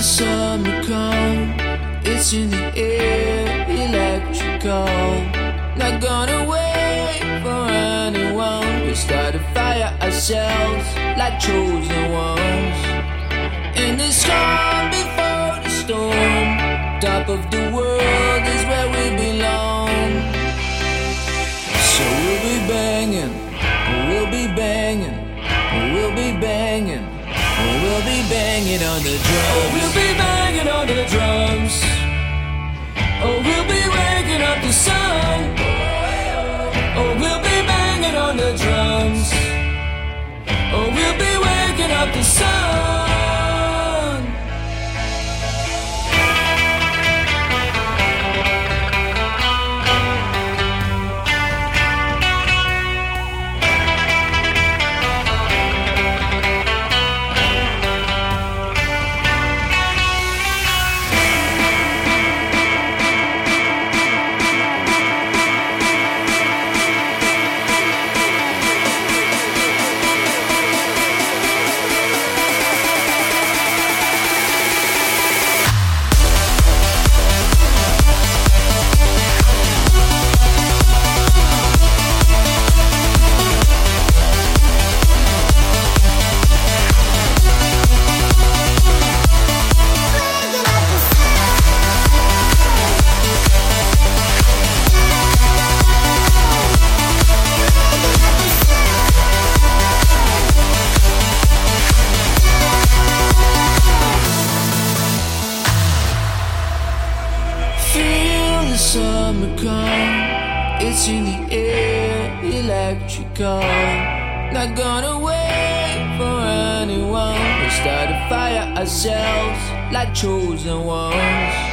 the summer come, it's in the air, electrical. Not gonna wait for anyone. We start a fire ourselves like chosen ones. Banging on the drums. Oh, we'll be banging on the drums. Oh, we'll be waking up the sun. Oh, we'll be banging on the drums. Oh, we'll be waking up the sun. Summer it's in the air, electrical. Not gonna wait for anyone. We start a fire ourselves like chosen ones.